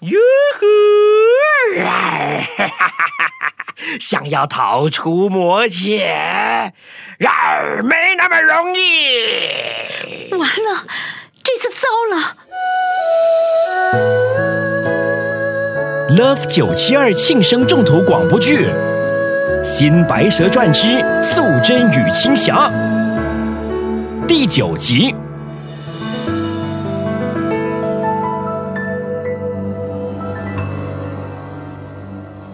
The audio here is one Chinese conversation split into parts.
哟呼！想要逃出魔界，然而没那么容易。完了，这次糟了。Love 九七二庆生重头广播剧《新白蛇传之素贞与青霞》第九集。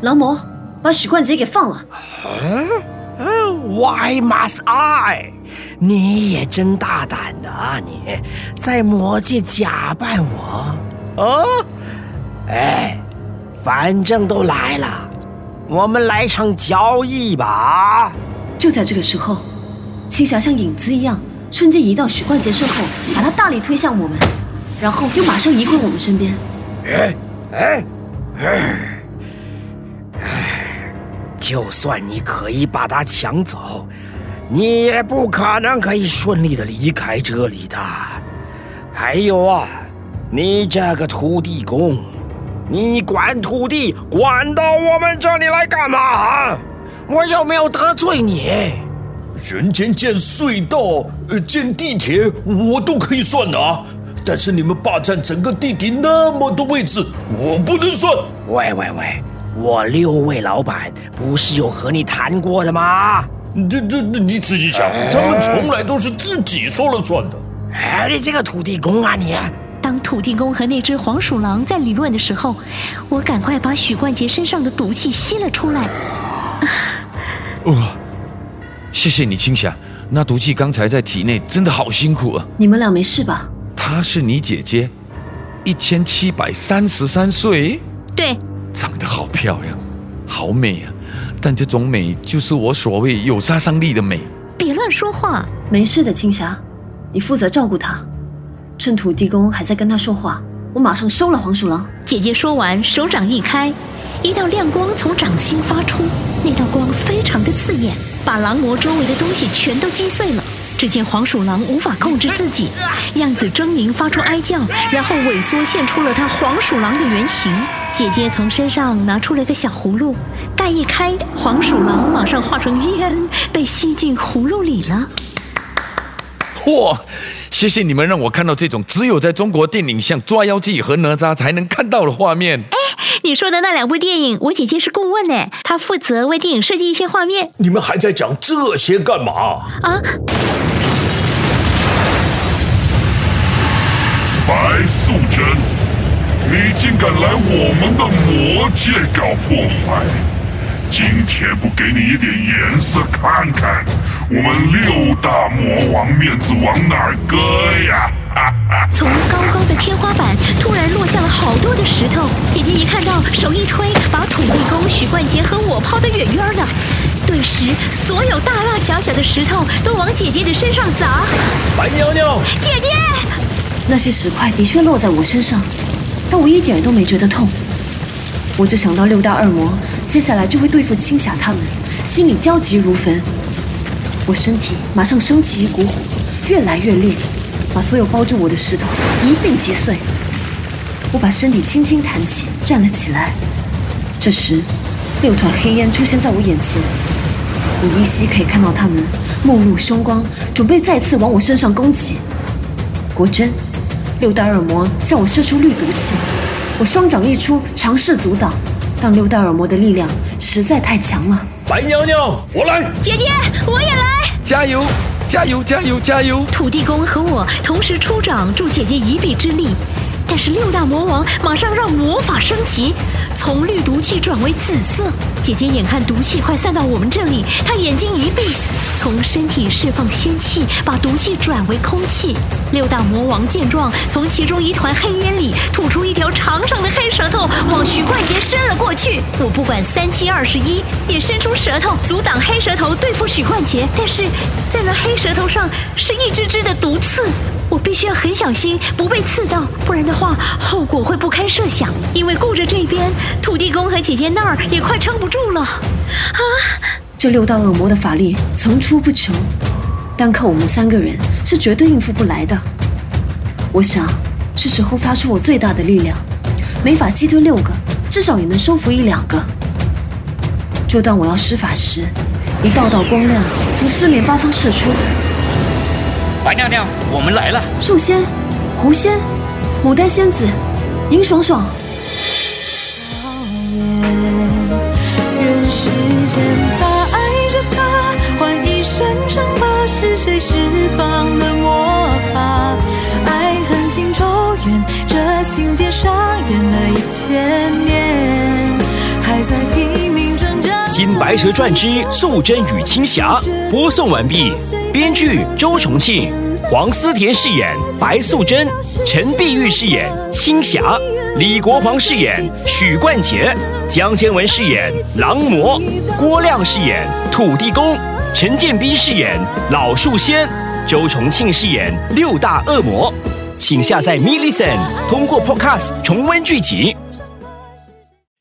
劳模，把许冠杰给放了。Why must I？你也真大胆的啊！你在魔界假扮我哦？哎，反正都来了，我们来场交易吧。就在这个时候，青霞像影子一样瞬间移到许冠杰身后，把他大力推向我们，然后又马上移回我们身边。哎哎哎哎！就算你可以把他抢走，你也不可能可以顺利的离开这里的。还有啊，你这个土地公，你管土地管到我们这里来干嘛？我有没有得罪你？人间建隧道、呃建地铁，我都可以算的啊。但是你们霸占整个地底那么多位置，我不能算。喂喂喂，我六位老板不是有和你谈过的吗？这这这你自己想，他们从来都是自己说了算的。哎，你这个土地公啊你！当土地公和那只黄鼠狼在理论的时候，我赶快把许冠杰身上的毒气吸了出来。哇、谢谢你，青霞。那毒气刚才在体内真的好辛苦啊！你们俩没事吧？她是你姐姐，一千七百三十三岁，对，长得好漂亮，好美啊！但这种美就是我所谓有杀伤力的美。别乱说话。没事的，青霞，你负责照顾他。趁土地公还在跟他说话，我马上收了黄鼠狼。姐姐说完，手掌一开，一道亮光从掌心发出，那道光非常的刺眼，把狼魔周围的东西全都击碎了。只见黄鼠狼无法控制自己，样子狰狞，发出哀叫，然后萎缩，现出了它黄鼠狼的原形。姐姐从身上拿出了个小葫芦，盖一开，黄鼠狼马上化成烟，被吸进葫芦里了。嚯！谢谢你们让我看到这种只有在中国电影像《抓妖记》和《哪吒》才能看到的画面。你说的那两部电影，我姐姐是顾问呢，她负责为电影设计一些画面你们还在讲这些干嘛？啊。白素贞，你竟敢来我们的魔界搞破坏！今天不给你一点颜色看看，我们六大魔王面子往哪儿搁呀？从高高的天花板突然落下了好多的石头，姐姐一看到，手一推，把土地公许冠杰和我抛得远远的。顿时，所有大大小小的石头都往姐姐的身上砸。白妞妞，姐姐，那些石块的确落在我身上，但我一点都没觉得痛。我只想到六大恶魔接下来就会对付青霞他们，心里焦急如焚。我身体马上升起一股火，越来越烈，把所有包住我的石头一并击碎。我把身体轻轻弹起，站了起来。这时，六团黑烟出现在我眼前，我依稀可以看到他们目露凶光，准备再次往我身上攻击。果真，六大恶魔向我射出绿毒气，我双掌一出，尝试阻挡，但六大恶魔的力量实在太强了。白娘娘，我来。姐姐，我也来！加油！加油！加油！加油！土地公和我同时出掌助姐姐一臂之力，但是六大魔王马上让魔法升级，从绿毒气转为紫色。姐姐眼看毒气快散到我们这里，她眼睛一闭，从身体释放仙气，把毒气转为空气。六大魔王见状，从其中一团黑烟里吐出一条长长的黑舌头，往许冠杰伸了过去！我不管三七二十一，也伸出舌头阻挡黑舌头对付许冠杰。但是在那黑舌头上是一只只的毒刺，我必须要很小心，不被刺到，不然的话后果会不堪设想。因为顾着这边，土地公和姐姐那儿也快撑不住了。啊！这六道恶魔的法力层出不穷，单靠我们三个人是绝对应付不来的。我想是时候发出我最大的力量，没法击退六个，至少也能收服一两个。就当我要施法时，一道道光亮从四面八方射出。白娘娘，我们来了。树仙、狐仙、牡丹仙子、银爽爽。人世间，他爱着她，换一生伤白蛇传之素贞与青霞》播送完毕，编剧周重庆，黄思甜饰演白素贞，陈碧玉饰演青霞，李国煌饰演许冠杰，江千文饰演狼魔，郭亮饰演土地公，陈建斌饰演老树仙，周重庆饰演六大恶魔。请下载 m i l l i c e n 通过 Podcast 重温剧集。